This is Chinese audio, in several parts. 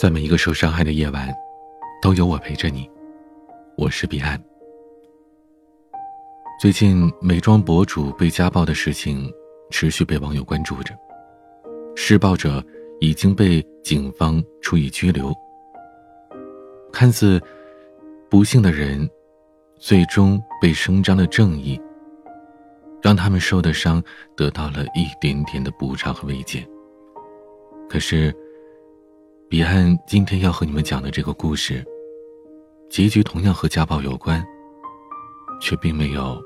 在每一个受伤害的夜晚，都有我陪着你。我是彼岸。最近美妆博主被家暴的事情持续被网友关注着，施暴者已经被警方处以拘留。看似不幸的人，最终被伸张的正义，让他们受的伤得到了一点点的补偿和慰藉。可是。彼岸今天要和你们讲的这个故事，结局同样和家暴有关，却并没有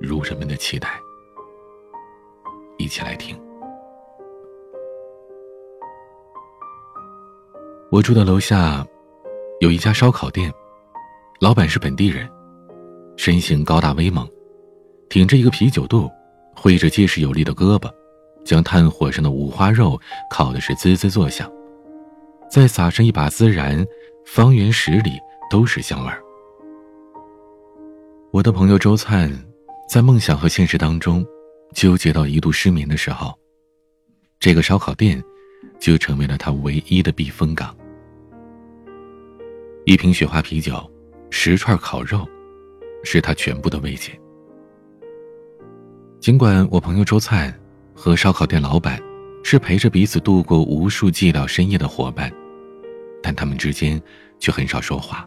如人们的期待。一起来听。我住的楼下有一家烧烤店，老板是本地人，身形高大威猛，挺着一个啤酒肚，挥着结实有力的胳膊，将炭火上的五花肉烤的是滋滋作响。再撒上一把孜然，方圆十里都是香味儿。我的朋友周灿，在梦想和现实当中纠结到一度失眠的时候，这个烧烤店就成为了他唯一的避风港。一瓶雪花啤酒，十串烤肉，是他全部的慰藉。尽管我朋友周灿和烧烤店老板是陪着彼此度过无数寂寥深夜的伙伴。但他们之间却很少说话，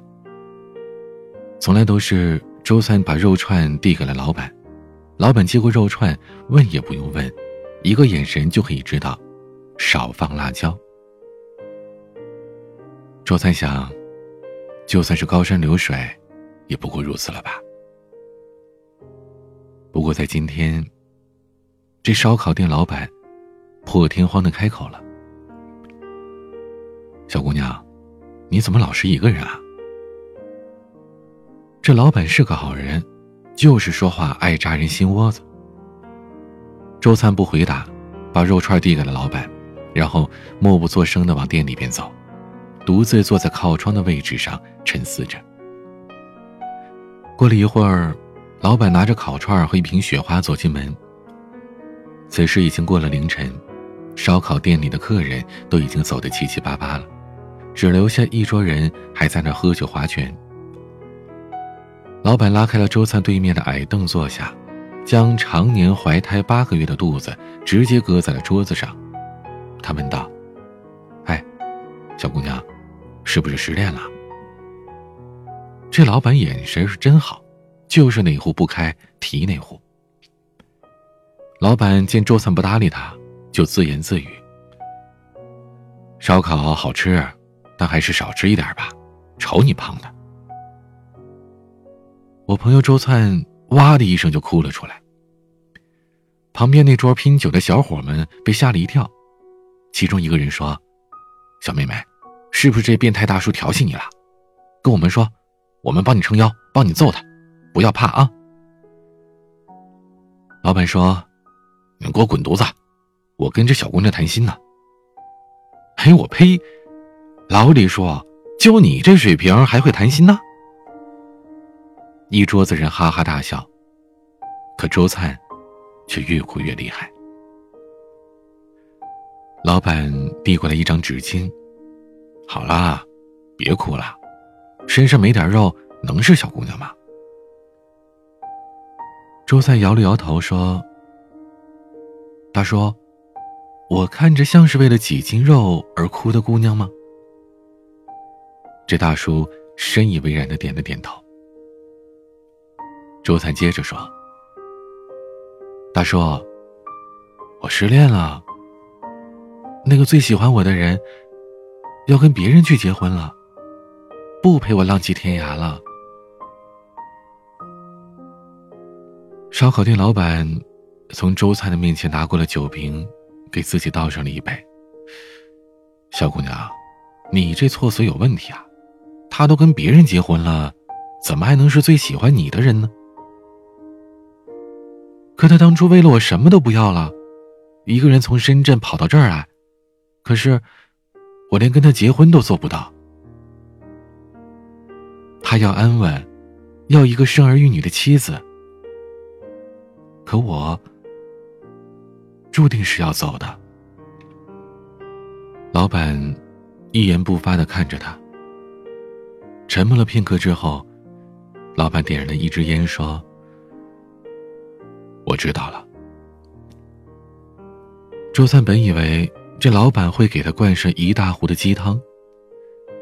从来都是周三把肉串递给了老板，老板接过肉串，问也不用问，一个眼神就可以知道，少放辣椒。周三想，就算是高山流水，也不过如此了吧。不过在今天，这烧烤店老板破天荒的开口了：“小姑娘。”你怎么老是一个人啊？这老板是个好人，就是说话爱扎人心窝子。周灿不回答，把肉串递给了老板，然后默不作声的往店里边走，独自坐在靠窗的位置上沉思着。过了一会儿，老板拿着烤串和一瓶雪花走进门。此时已经过了凌晨，烧烤店里的客人都已经走得七七八八了。只留下一桌人还在那喝酒划拳。老板拉开了周灿对面的矮凳坐下，将常年怀胎八个月的肚子直接搁在了桌子上。他问道：“哎，小姑娘，是不是失恋了？”这老板眼神是真好，就是哪壶不开提哪壶。老板见周灿不搭理他，就自言自语：“烧烤好吃。”但还是少吃一点吧，瞅你胖的。我朋友周灿哇的一声就哭了出来。旁边那桌拼酒的小伙们被吓了一跳，其中一个人说：“小妹妹，是不是这变态大叔调戏你了？跟我们说，我们帮你撑腰，帮你揍他，不要怕啊。”老板说：“你给我滚犊子，我跟这小姑娘谈心呢。”哎，我呸！老李说：“就你这水平，还会谈心呢？”一桌子人哈哈大笑，可周灿却越哭越厉害。老板递过来一张纸巾：“好啦，别哭了，身上没点肉能是小姑娘吗？”周灿摇了摇头说：“大叔，我看着像是为了几斤肉而哭的姑娘吗？”这大叔深以为然的点了点头。周灿接着说：“大叔，我失恋了。那个最喜欢我的人，要跟别人去结婚了，不陪我浪迹天涯了。”烧烤店老板从周灿的面前拿过了酒瓶，给自己倒上了一杯。小姑娘，你这措辞有问题啊！他都跟别人结婚了，怎么还能是最喜欢你的人呢？可他当初为了我什么都不要了，一个人从深圳跑到这儿来，可是我连跟他结婚都做不到。他要安稳，要一个生儿育女的妻子，可我注定是要走的。老板一言不发的看着他。沉默了片刻之后，老板点燃了一支烟，说：“我知道了。”周三本以为这老板会给他灌上一大壶的鸡汤。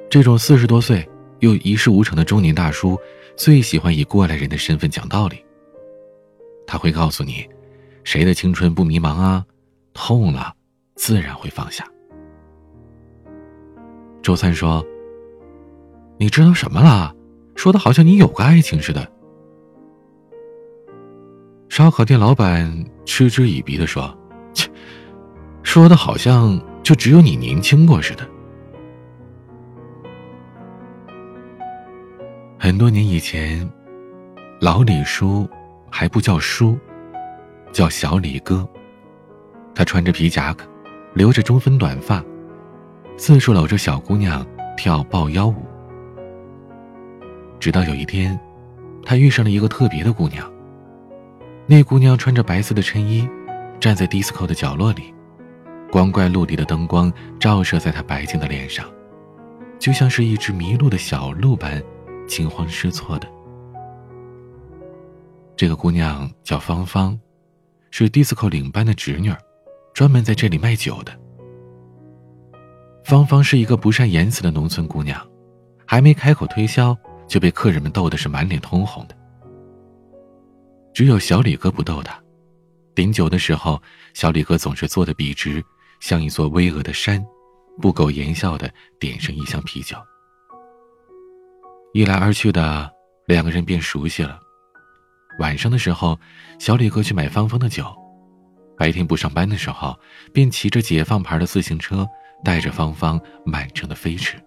这种四十多岁又一事无成的中年大叔，最喜欢以过来人的身份讲道理。他会告诉你，谁的青春不迷茫啊？痛了，自然会放下。周三说。你知道什么了？说的好像你有个爱情似的。烧烤店老板嗤之以鼻的说：“切，说的好像就只有你年轻过似的。”很多年以前，老李叔还不叫叔，叫小李哥。他穿着皮夹克，留着中分短发，四处搂着小姑娘跳抱腰舞。直到有一天，他遇上了一个特别的姑娘。那姑娘穿着白色的衬衣，站在 disco 的角落里，光怪陆离的灯光照射在她白净的脸上，就像是一只迷路的小鹿般惊慌失措的。这个姑娘叫芳芳，是 disco 领班的侄女，专门在这里卖酒的。芳芳是一个不善言辞的农村姑娘，还没开口推销。就被客人们逗的是满脸通红的。只有小李哥不逗她，顶酒的时候，小李哥总是坐得笔直，像一座巍峨的山，不苟言笑的点上一箱啤酒。一来二去的，两个人便熟悉了。晚上的时候，小李哥去买芳芳的酒；白天不上班的时候，便骑着解放牌的自行车，带着芳芳满城的飞驰。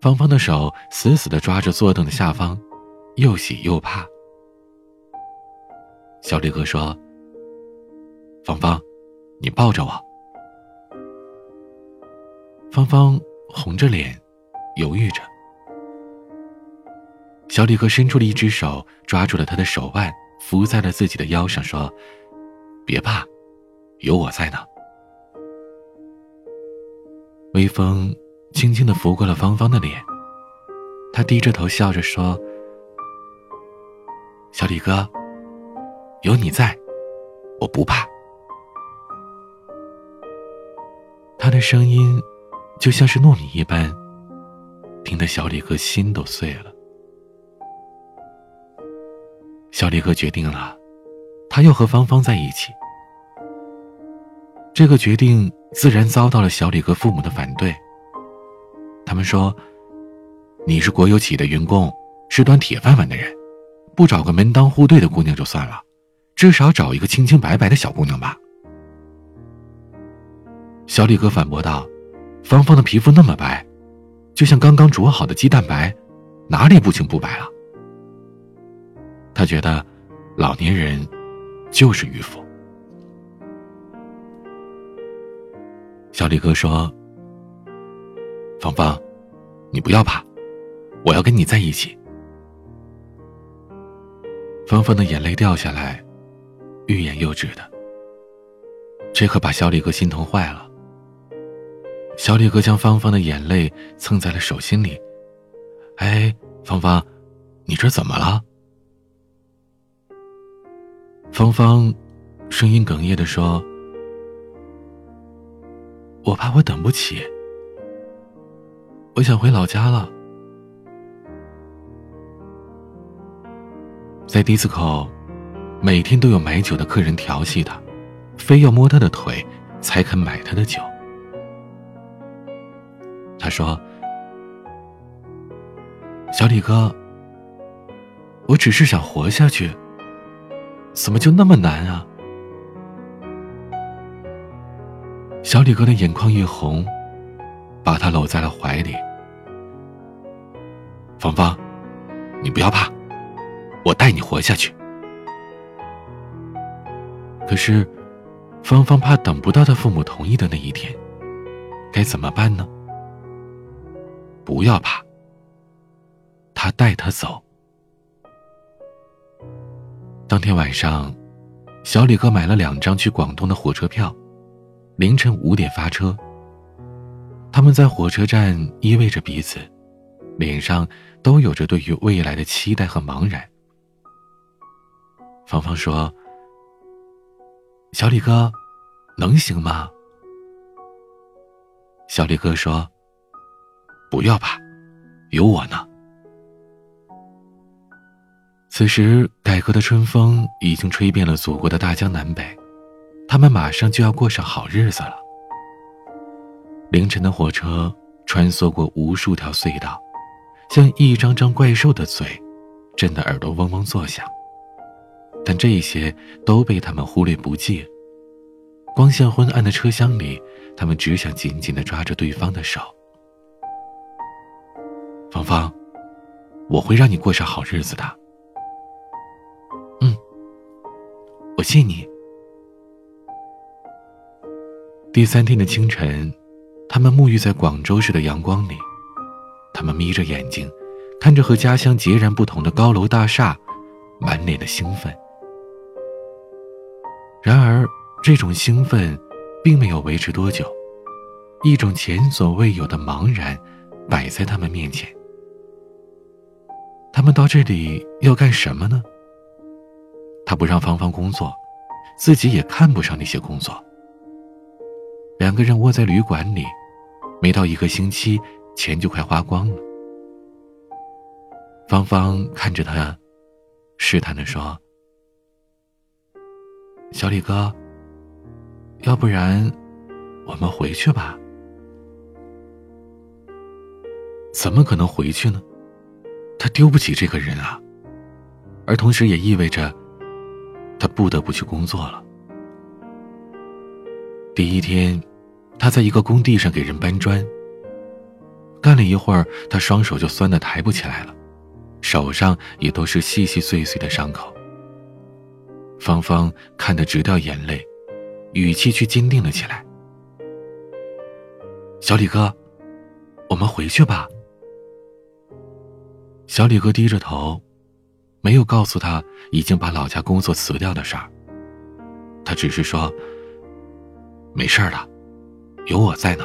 芳芳的手死死的抓着坐凳的下方，又喜又怕。小李哥说：“芳芳，你抱着我。”芳芳红着脸，犹豫着。小李哥伸出了一只手，抓住了他的手腕，扶在了自己的腰上，说：“别怕，有我在呢。”微风。轻轻的拂过了芳芳的脸，他低着头笑着说：“小李哥，有你在，我不怕。”他的声音就像是糯米一般，听得小李哥心都碎了。小李哥决定了，他要和芳芳在一起。这个决定自然遭到了小李哥父母的反对。他们说：“你是国有企业的员工，是端铁饭碗的人，不找个门当户对的姑娘就算了，至少找一个清清白白的小姑娘吧。”小李哥反驳道：“芳芳的皮肤那么白，就像刚刚煮好的鸡蛋白，哪里不清不白了？”他觉得，老年人就是迂腐。小李哥说。芳芳，你不要怕，我要跟你在一起。芳芳的眼泪掉下来，欲言又止的。这可把小李哥心疼坏了。小李哥将芳芳的眼泪蹭在了手心里。哎，芳芳，你这怎么了？芳芳，声音哽咽的说：“我怕我等不起。”我想回老家了。在迪斯科，每天都有买酒的客人调戏他，非要摸他的腿才肯买他的酒。他说：“小李哥，我只是想活下去，怎么就那么难啊？”小李哥的眼眶一红。把她搂在了怀里，芳芳，你不要怕，我带你活下去。可是，芳芳怕等不到她父母同意的那一天，该怎么办呢？不要怕，他带她走。当天晚上，小李哥买了两张去广东的火车票，凌晨五点发车。他们在火车站依偎着彼此，脸上都有着对于未来的期待和茫然。芳芳说：“小李哥，能行吗？”小李哥说：“不要吧，有我呢。”此时，改革的春风已经吹遍了祖国的大江南北，他们马上就要过上好日子了。凌晨的火车穿梭过无数条隧道，像一张张怪兽的嘴，震得耳朵嗡嗡作响。但这些都被他们忽略不计。光线昏暗的车厢里，他们只想紧紧的抓着对方的手。芳芳，我会让你过上好日子的。我信你。第三天的清晨。他们沐浴在广州市的阳光里，他们眯着眼睛，看着和家乡截然不同的高楼大厦，满脸的兴奋。然而，这种兴奋并没有维持多久，一种前所未有的茫然摆在他们面前。他们到这里要干什么呢？他不让芳芳工作，自己也看不上那些工作。两个人窝在旅馆里。没到一个星期，钱就快花光了。芳芳看着他，试探的说：“小李哥，要不然我们回去吧？”怎么可能回去呢？他丢不起这个人啊，而同时也意味着他不得不去工作了。第一天。他在一个工地上给人搬砖，干了一会儿，他双手就酸的抬不起来了，手上也都是细细碎碎的伤口。芳芳看得直掉眼泪，语气却坚定了起来：“小李哥，我们回去吧。”小李哥低着头，没有告诉他已经把老家工作辞掉的事儿，他只是说：“没事儿了。”有我在呢。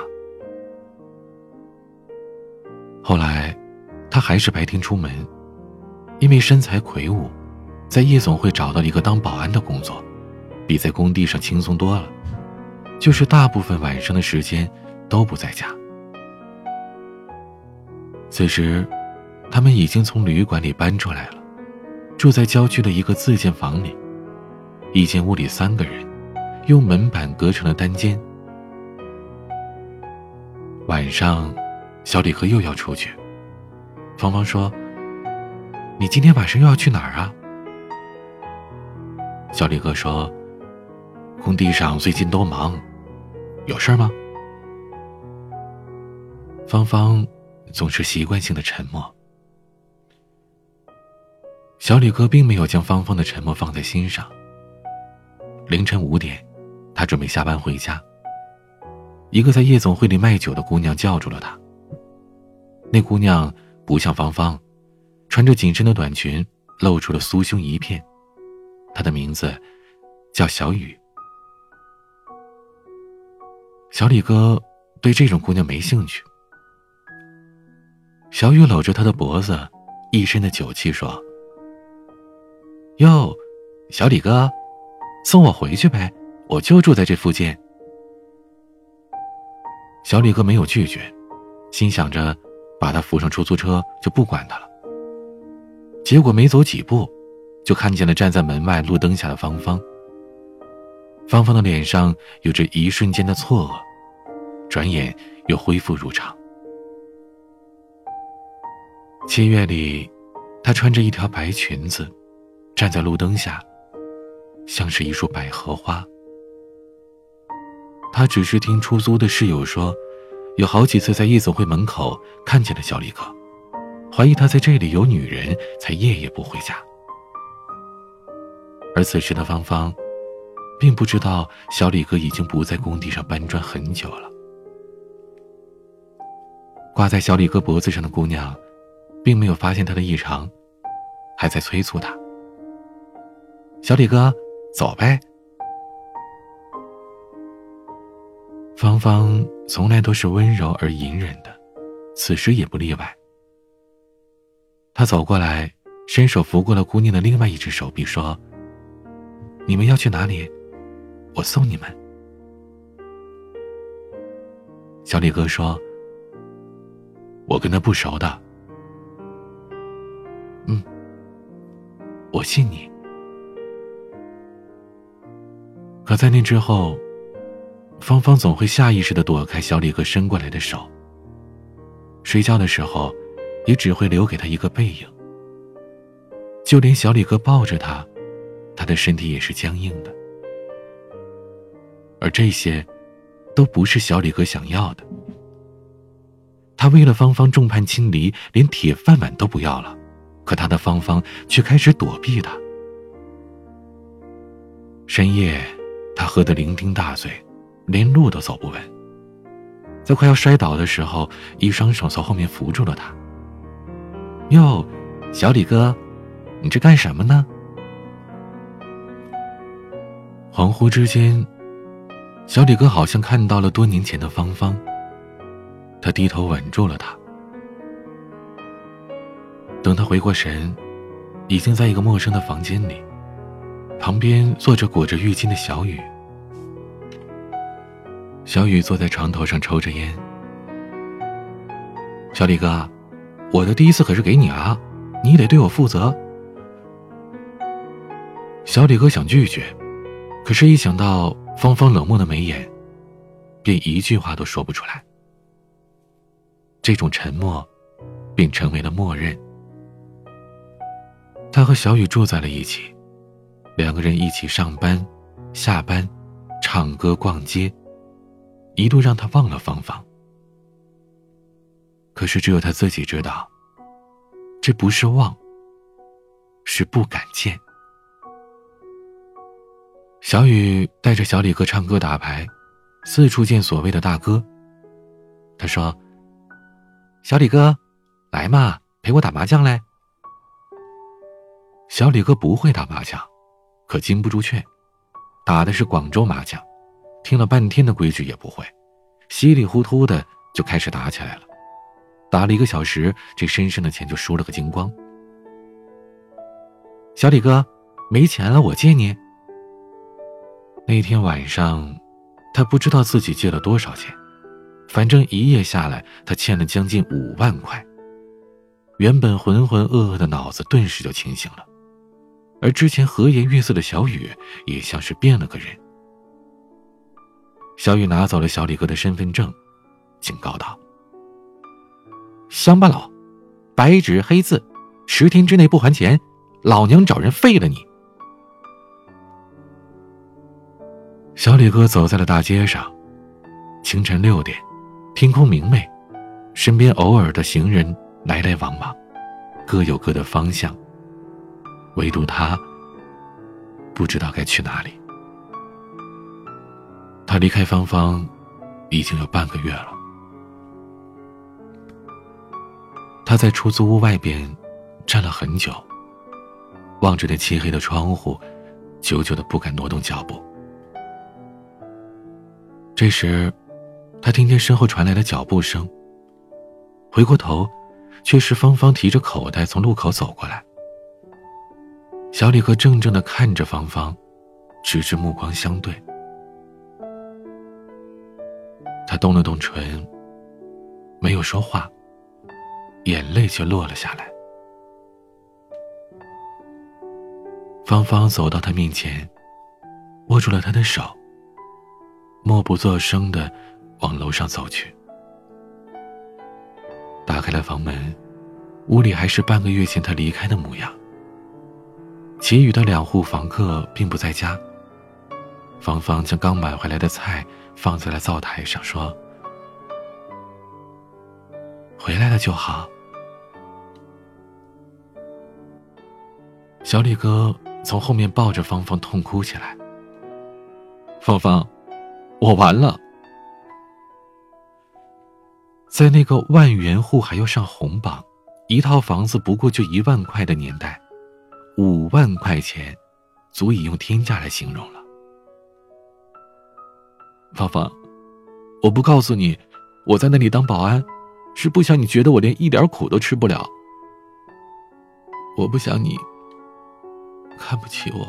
后来，他还是白天出门，因为身材魁梧，在夜总会找到一个当保安的工作，比在工地上轻松多了。就是大部分晚上的时间都不在家。此时，他们已经从旅馆里搬出来了，住在郊区的一个自建房里，一间屋里三个人，用门板隔成了单间。晚上，小李哥又要出去。芳芳说：“你今天晚上又要去哪儿啊？”小李哥说：“工地上最近都忙，有事吗？”芳芳总是习惯性的沉默。小李哥并没有将芳芳的沉默放在心上。凌晨五点，他准备下班回家。一个在夜总会里卖酒的姑娘叫住了他。那姑娘不像芳芳，穿着紧身的短裙，露出了酥胸一片。她的名字叫小雨。小李哥对这种姑娘没兴趣。小雨搂着他的脖子，一身的酒气说：“哟，小李哥，送我回去呗，我就住在这附近。”小李哥没有拒绝，心想着把他扶上出租车就不管他了。结果没走几步，就看见了站在门外路灯下的芳芳。芳芳的脸上有着一瞬间的错愕，转眼又恢复如常。七月里，她穿着一条白裙子，站在路灯下，像是一束百合花。他只是听出租的室友说，有好几次在夜总会门口看见了小李哥，怀疑他在这里有女人，才夜夜不回家。而此时的芳芳，并不知道小李哥已经不在工地上搬砖很久了。挂在小李哥脖子上的姑娘，并没有发现他的异常，还在催促他：“小李哥，走呗。”芳芳从来都是温柔而隐忍的，此时也不例外。他走过来，伸手扶过了姑娘的另外一只手臂，说：“你们要去哪里？我送你们。”小李哥说：“我跟他不熟的。”嗯，我信你。可在那之后，芳芳总会下意识的躲开小李哥伸过来的手。睡觉的时候，也只会留给他一个背影。就连小李哥抱着他，他的身体也是僵硬的。而这些，都不是小李哥想要的。他为了芳芳众叛亲离，连铁饭碗都不要了，可他的芳芳却开始躲避他。深夜。喝得酩酊大醉，连路都走不稳。在快要摔倒的时候，一双手从后面扶住了他。哟，小李哥，你这干什么呢？恍惚之间，小李哥好像看到了多年前的芳芳。他低头吻住了她。等他回过神，已经在一个陌生的房间里。旁边坐着裹着浴巾的小雨，小雨坐在床头上抽着烟。小李哥，我的第一次可是给你啊，你得对我负责。小李哥想拒绝，可是，一想到芳芳冷漠的眉眼，便一句话都说不出来。这种沉默，并成为了默认。他和小雨住在了一起。两个人一起上班、下班、唱歌、逛街，一度让他忘了芳芳。可是只有他自己知道，这不是忘，是不敢见。小雨带着小李哥唱歌打牌，四处见所谓的大哥。他说：“小李哥，来嘛，陪我打麻将嘞。”小李哥不会打麻将。可经不住劝，打的是广州麻将，听了半天的规矩也不会，稀里糊涂的就开始打起来了。打了一个小时，这身上的钱就输了个精光。小李哥，没钱了，我借你。那天晚上，他不知道自己借了多少钱，反正一夜下来，他欠了将近五万块。原本浑浑噩噩的脑子顿时就清醒了。而之前和颜悦色的小雨也像是变了个人。小雨拿走了小李哥的身份证，警告道：“乡巴佬，白纸黑字，十天之内不还钱，老娘找人废了你！”小李哥走在了大街上，清晨六点，天空明媚，身边偶尔的行人来来往往，各有各的方向。唯独他不知道该去哪里。他离开芳芳已经有半个月了。他在出租屋外边站了很久，望着那漆黑的窗户，久久的不敢挪动脚步。这时，他听见身后传来的脚步声。回过头，却是芳芳提着口袋从路口走过来。小李哥怔怔的看着芳芳，直至目光相对。他动了动唇，没有说话，眼泪却落了下来。芳芳走到他面前，握住了他的手，默不作声的往楼上走去。打开了房门，屋里还是半个月前他离开的模样。其余的两户房客并不在家。芳芳将刚买回来的菜放在了灶台上，说：“回来了就好。”小李哥从后面抱着芳芳痛哭起来。芳芳，我完了。在那个万元户还要上红榜，一套房子不过就一万块的年代。五万块钱，足以用天价来形容了。芳芳，我不告诉你，我在那里当保安，是不想你觉得我连一点苦都吃不了。我不想你看不起我。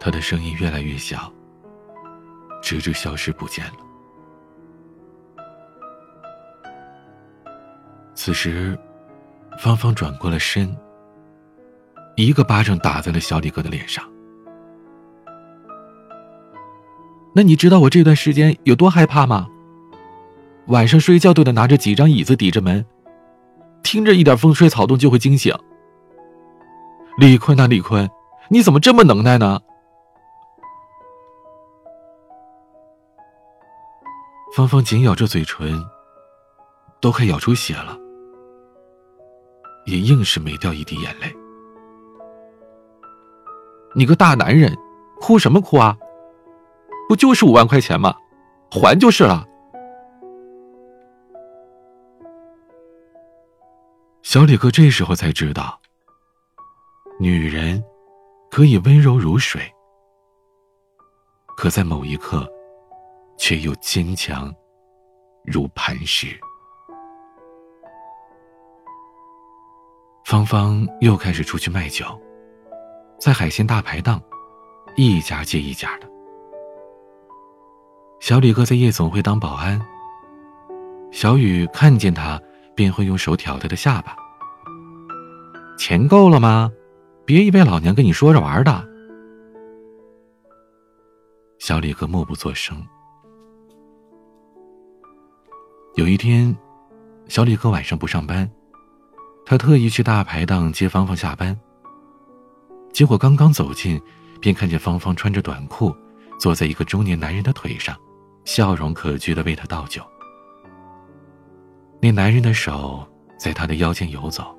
他的声音越来越小，直至消失不见了。此时，芳芳转过了身，一个巴掌打在了小李哥的脸上。那你知道我这段时间有多害怕吗？晚上睡觉都得拿着几张椅子抵着门，听着一点风吹草动就会惊醒。李坤呐，李坤，你怎么这么能耐呢？芳芳紧咬着嘴唇，都快咬出血了，也硬是没掉一滴眼泪。你个大男人，哭什么哭啊？不就是五万块钱吗？还就是了。小李哥这时候才知道，女人可以温柔如水，可在某一刻，却又坚强如磐石。芳芳又开始出去卖酒，在海鲜大排档，一家接一家的。小李哥在夜总会当保安。小雨看见他，便会用手挑他的下巴。钱够了吗？别以为老娘跟你说着玩的。小李哥默不作声。有一天，小李哥晚上不上班，他特意去大排档接芳芳下班。结果刚刚走近，便看见芳芳穿着短裤，坐在一个中年男人的腿上。笑容可掬的为他倒酒，那男人的手在他的腰间游走，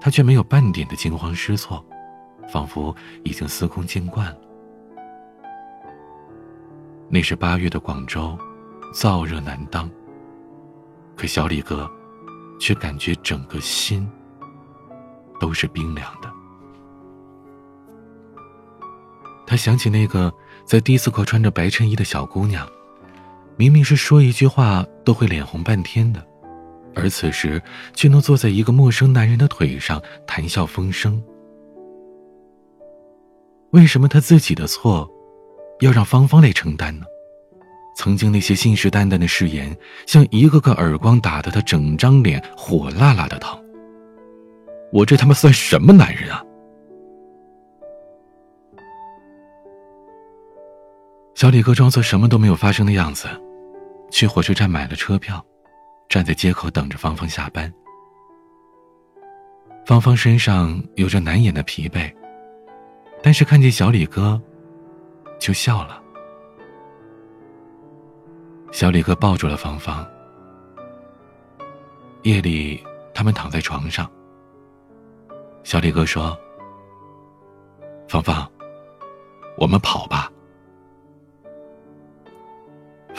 他却没有半点的惊慌失措，仿佛已经司空见惯了。那是八月的广州，燥热难当。可小李哥，却感觉整个心都是冰凉的。他想起那个在迪斯科穿着白衬衣的小姑娘。明明是说一句话都会脸红半天的，而此时却能坐在一个陌生男人的腿上谈笑风生。为什么他自己的错，要让芳芳来承担呢？曾经那些信誓旦旦的誓言，像一个个耳光打得他整张脸火辣辣的疼。我这他妈算什么男人啊！小李哥装作什么都没有发生的样子。去火车站买了车票，站在街口等着芳芳下班。芳芳身上有着难掩的疲惫，但是看见小李哥，就笑了。小李哥抱住了芳芳。夜里，他们躺在床上。小李哥说：“芳芳，我们跑吧。”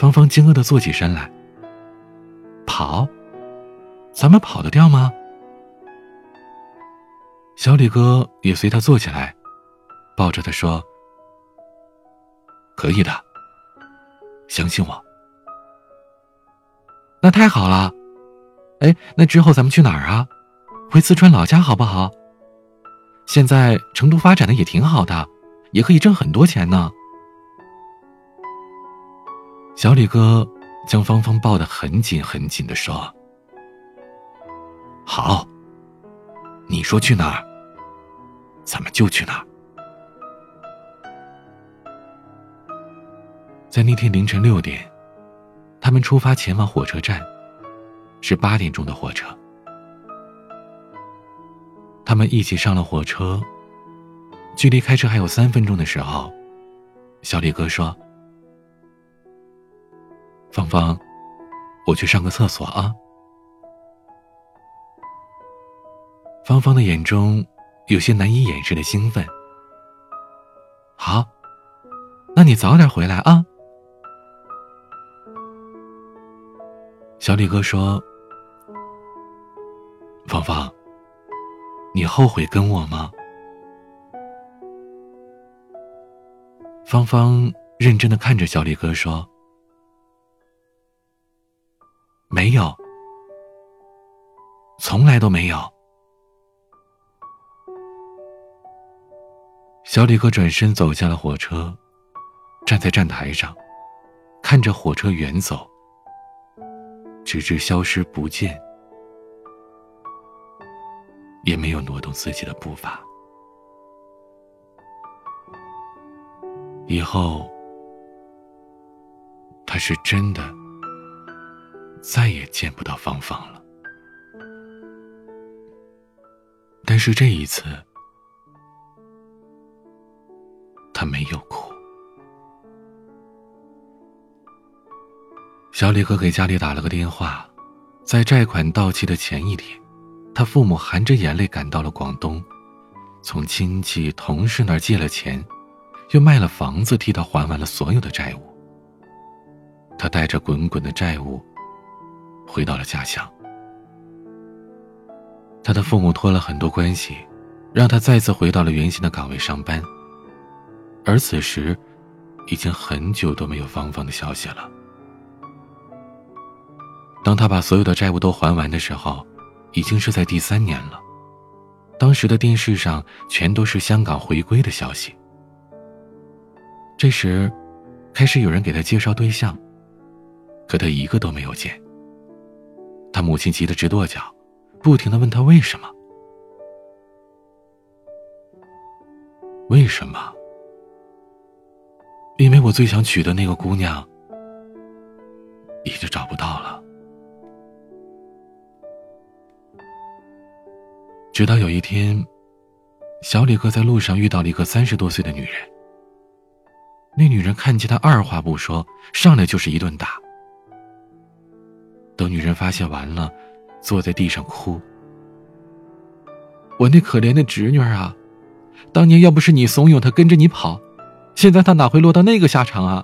芳芳惊愕的坐起身来。跑，咱们跑得掉吗？小李哥也随他坐起来，抱着他说：“可以的，相信我。”那太好了，哎，那之后咱们去哪儿啊？回四川老家好不好？现在成都发展的也挺好的，也可以挣很多钱呢。小李哥将芳芳抱得很紧很紧的说：“好，你说去哪儿，咱们就去哪儿。”在那天凌晨六点，他们出发前往火车站，是八点钟的火车。他们一起上了火车，距离开车还有三分钟的时候，小李哥说。芳芳，我去上个厕所啊。芳芳的眼中有些难以掩饰的兴奋。好，那你早点回来啊。小李哥说：“芳芳，你后悔跟我吗？”芳芳认真的看着小李哥说：“没有，从来都没有。”小李哥转身走下了火车，站在站台上，看着火车远走，直至消失不见，也没有挪动自己的步伐。以后，他是真的再也见不到芳芳了。但是这一次。他没有哭。小李哥给家里打了个电话，在债款到期的前一天，他父母含着眼泪赶到了广东，从亲戚同事那儿借了钱，又卖了房子替他还完了所有的债务。他带着滚滚的债务，回到了家乡。他的父母托了很多关系，让他再次回到了原先的岗位上班。而此时，已经很久都没有芳芳的消息了。当他把所有的债务都还完的时候，已经是在第三年了。当时的电视上全都是香港回归的消息。这时，开始有人给他介绍对象，可他一个都没有见。他母亲急得直跺脚，不停的问他为什么？为什么？因为我最想娶的那个姑娘，已经找不到了。直到有一天，小李哥在路上遇到了一个三十多岁的女人。那女人看见他，二话不说，上来就是一顿打。等女人发泄完了，坐在地上哭：“我那可怜的侄女啊，当年要不是你怂恿她跟着你跑。”现在她哪会落到那个下场啊？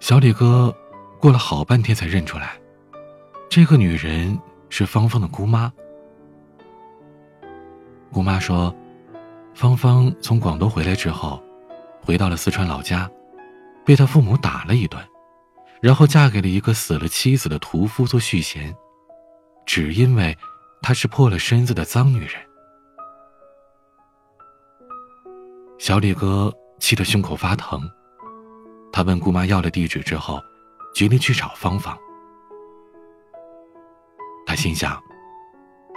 小李哥过了好半天才认出来，这个女人是芳芳的姑妈。姑妈说，芳芳从广东回来之后，回到了四川老家，被她父母打了一顿，然后嫁给了一个死了妻子的屠夫做续弦，只因为她是破了身子的脏女人。小李哥气得胸口发疼，他问姑妈要了地址之后，决定去找芳芳。他心想，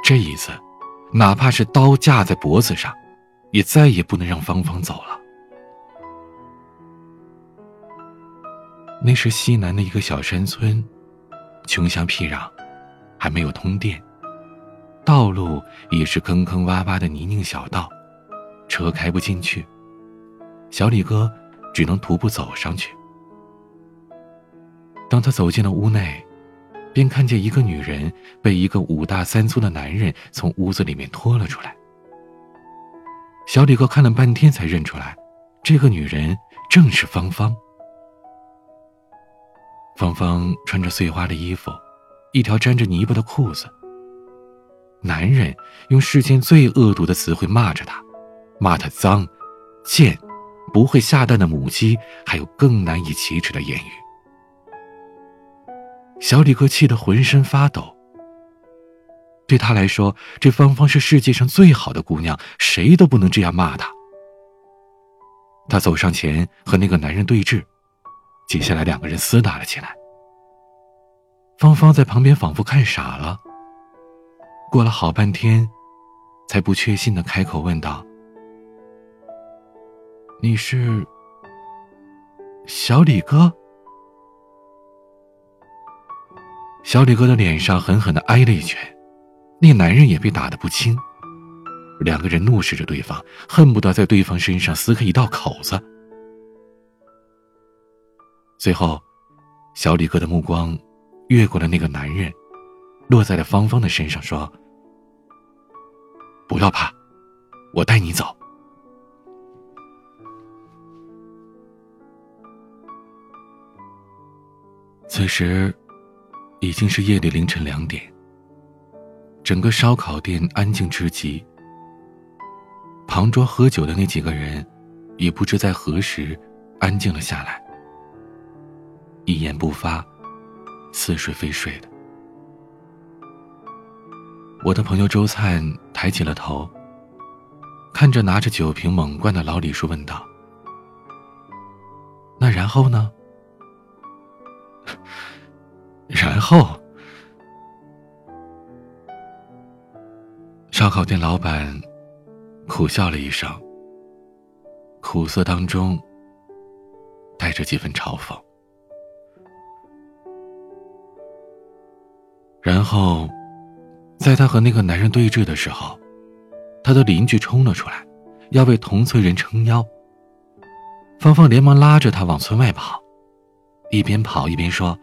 这一次，哪怕是刀架在脖子上，也再也不能让芳芳走了。那是西南的一个小山村，穷乡僻壤，还没有通电，道路也是坑坑洼洼的泥泞小道，车开不进去。小李哥只能徒步走上去。当他走进了屋内，便看见一个女人被一个五大三粗的男人从屋子里面拖了出来。小李哥看了半天才认出来，这个女人正是芳芳。芳芳穿着碎花的衣服，一条沾着泥巴的裤子。男人用世间最恶毒的词汇骂着她，骂她脏、贱。不会下蛋的母鸡，还有更难以启齿的言语。小李哥气得浑身发抖。对他来说，这芳芳是世界上最好的姑娘，谁都不能这样骂她。他走上前和那个男人对峙，接下来两个人厮打了起来。芳芳在旁边仿佛看傻了，过了好半天，才不确信的开口问道。你是小李哥？小李哥的脸上狠狠的挨了一拳，那男人也被打得不轻。两个人怒视着对方，恨不得在对方身上撕开一道口子。最后，小李哥的目光越过了那个男人，落在了芳芳的身上，说：“不要怕，我带你走。”此时，已经是夜里凌晨两点。整个烧烤店安静至极。旁桌喝酒的那几个人，已不知在何时安静了下来，一言不发，似睡非睡的。我的朋友周灿抬起了头，看着拿着酒瓶猛灌的老李叔，问道：“那然后呢？” 然后，烧烤店老板苦笑了一声，苦涩当中带着几分嘲讽。然后，在他和那个男人对峙的时候，他的邻居冲了出来，要为同村人撑腰。芳芳连忙拉着他往村外跑，一边跑一边说。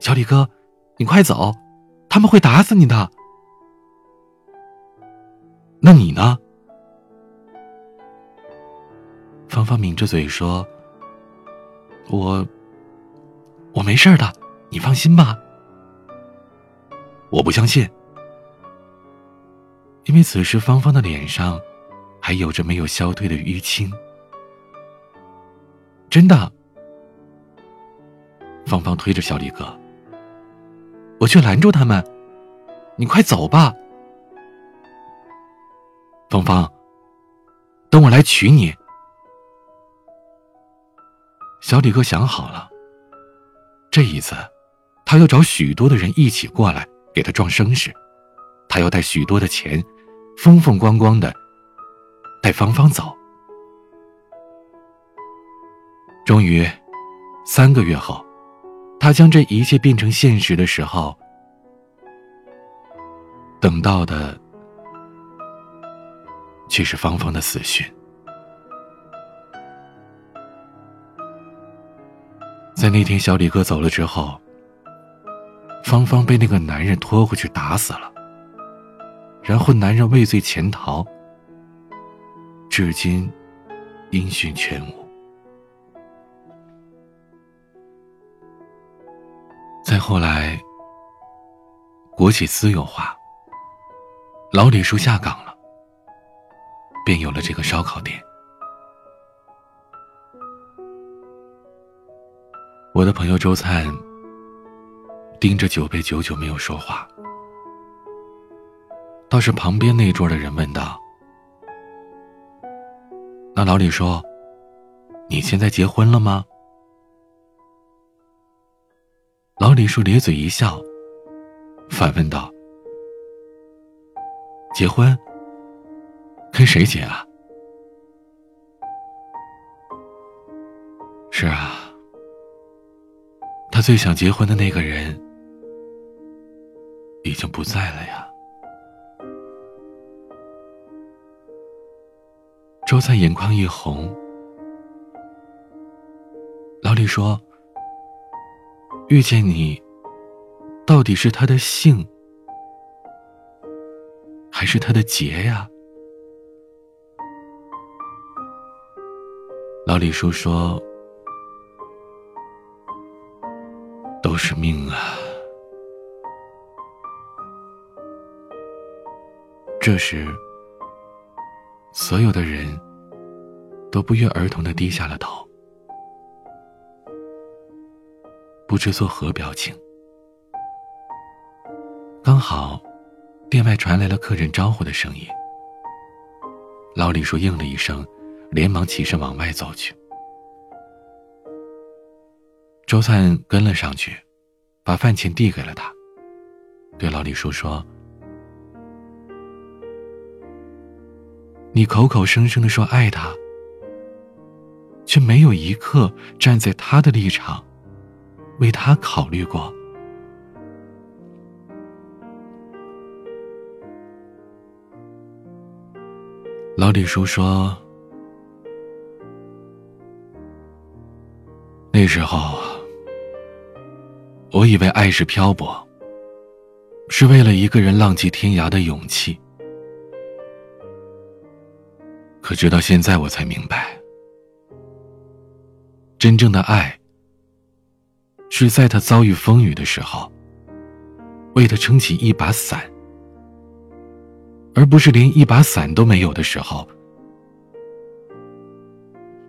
小李哥，你快走，他们会打死你的。那你呢？芳芳抿着嘴说：“我，我没事的，你放心吧。”我不相信，因为此时芳芳的脸上还有着没有消退的淤青。真的，芳芳推着小李哥。我去拦住他们，你快走吧，芳芳。等我来娶你。小李哥想好了，这一次，他要找许多的人一起过来给他壮声势，他要带许多的钱，风风光光的带芳芳走。终于，三个月后。他将这一切变成现实的时候，等到的却是芳芳的死讯。在那天小李哥走了之后，芳芳被那个男人拖回去打死了，然后男人畏罪潜逃，至今音讯全无。再后来，国企私有化，老李叔下岗了，便有了这个烧烤店。我的朋友周灿盯着酒杯，久久没有说话。倒是旁边那桌的人问道：“那老李说，你现在结婚了吗？”老李叔咧嘴一笑，反问道：“结婚？跟谁结啊？”“是啊，他最想结婚的那个人已经不在了呀。”周灿眼眶一红，老李说。遇见你，到底是他的幸，还是他的劫呀？老李叔说：“都是命啊。”这时，所有的人都不约而同的低下了头。不知作何表情。刚好，店外传来了客人招呼的声音。老李叔应了一声，连忙起身往外走去。周灿跟了上去，把饭钱递给了他，对老李叔说：“你口口声声的说爱他，却没有一刻站在他的立场。”为他考虑过。老李叔说：“那时候，我以为爱是漂泊，是为了一个人浪迹天涯的勇气。可直到现在，我才明白，真正的爱。”是在他遭遇风雨的时候，为他撑起一把伞，而不是连一把伞都没有的时候，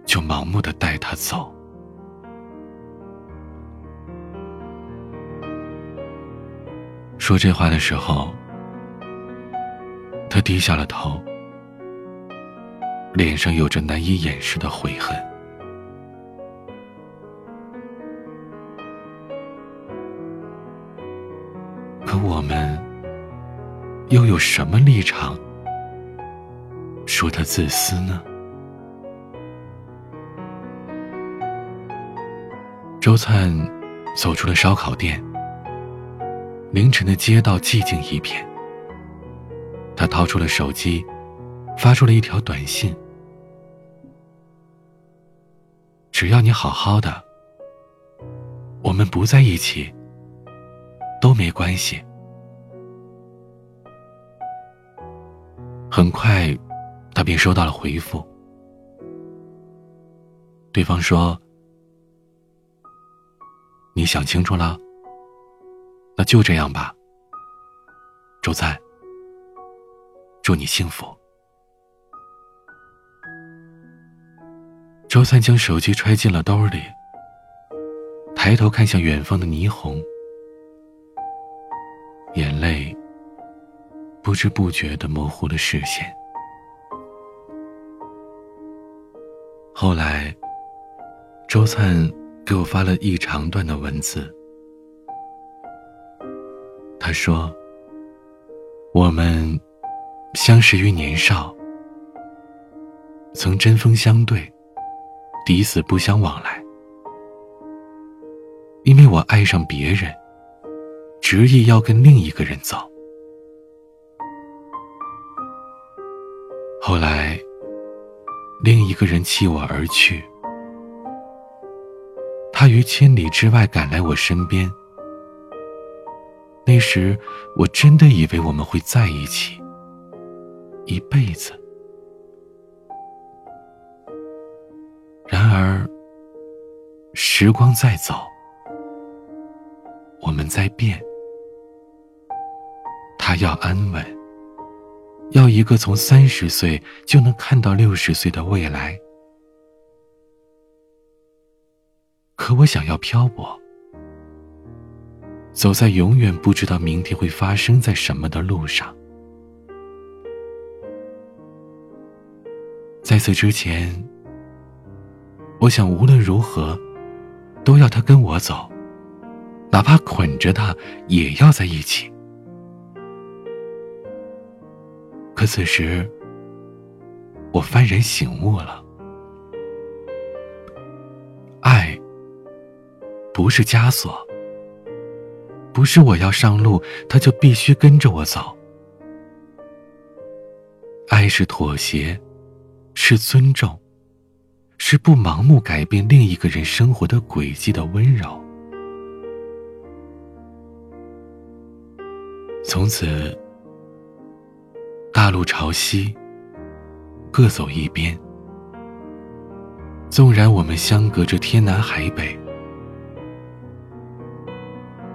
就盲目的带他走。说这话的时候，他低下了头，脸上有着难以掩饰的悔恨。可我们又有什么立场说他自私呢？周灿走出了烧烤店。凌晨的街道寂静一片。他掏出了手机，发出了一条短信：“只要你好好的，我们不在一起都没关系。”很快，他便收到了回复。对方说。你想清楚了，那就这样吧。周赞，祝你幸福。周灿将手机揣进了兜里，抬头看向远方的霓虹，眼泪不知不觉的模糊了视线。后来，周灿。给我发了一长段的文字。他说：“我们相识于年少，曾针锋相对，抵死不相往来。因为我爱上别人，执意要跟另一个人走。后来，另一个人弃我而去。”他于千里之外赶来我身边，那时我真的以为我们会在一起一辈子。而，时光在走，我们在变。他要安稳，要一个从三十岁就能看到六十岁的未来。可我想要漂泊，走在永远不知道明天会发生在什么的路上。在此之前，我想无论如何，都要他跟我走，哪怕捆着他也要在一起。可此时，我幡然醒悟了。爱不是枷锁，不是我要上路，他就必须跟着我走。爱是妥协，是尊重，是不盲目改变另一个人生活的轨迹的温柔。从此，大路朝西，各走一边。纵然我们相隔着天南海北。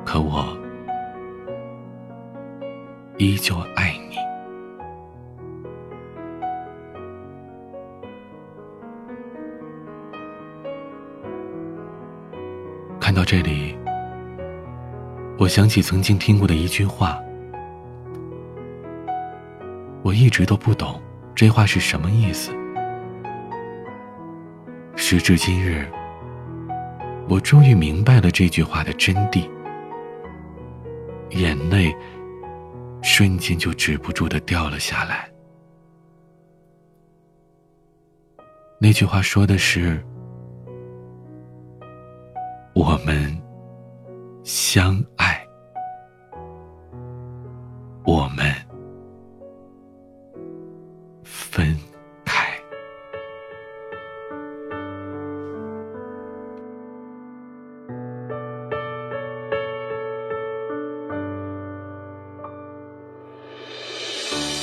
可我依旧爱到这里，我想起曾经听过的一句话，我一直都不懂这话是什么意思。时至今日，我终于明白了这句话的真谛。眼泪瞬间就止不住的掉了下来。那句话说的是：“我们相爱，我们分开。”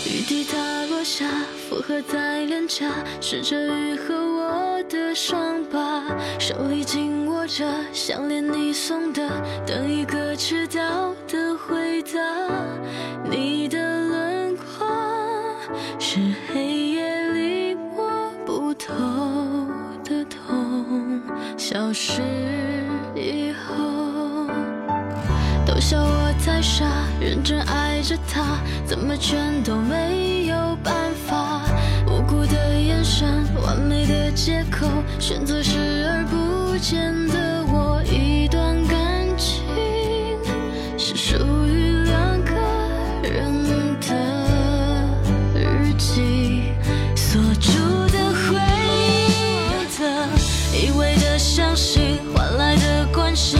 雨滴它落下，附和在脸颊，试着愈合我的伤疤，手里紧握着项链，你送的，等一个迟到的回答。你的轮廓是黑夜里摸不透的痛，消失以后。都笑我太傻，认真爱着他，怎么劝都没有办法。无辜的眼神，完美的借口，选择视而不见的我，一段感情是属于两个人的日记，锁住的回忆的，以为的相信，换来的关心。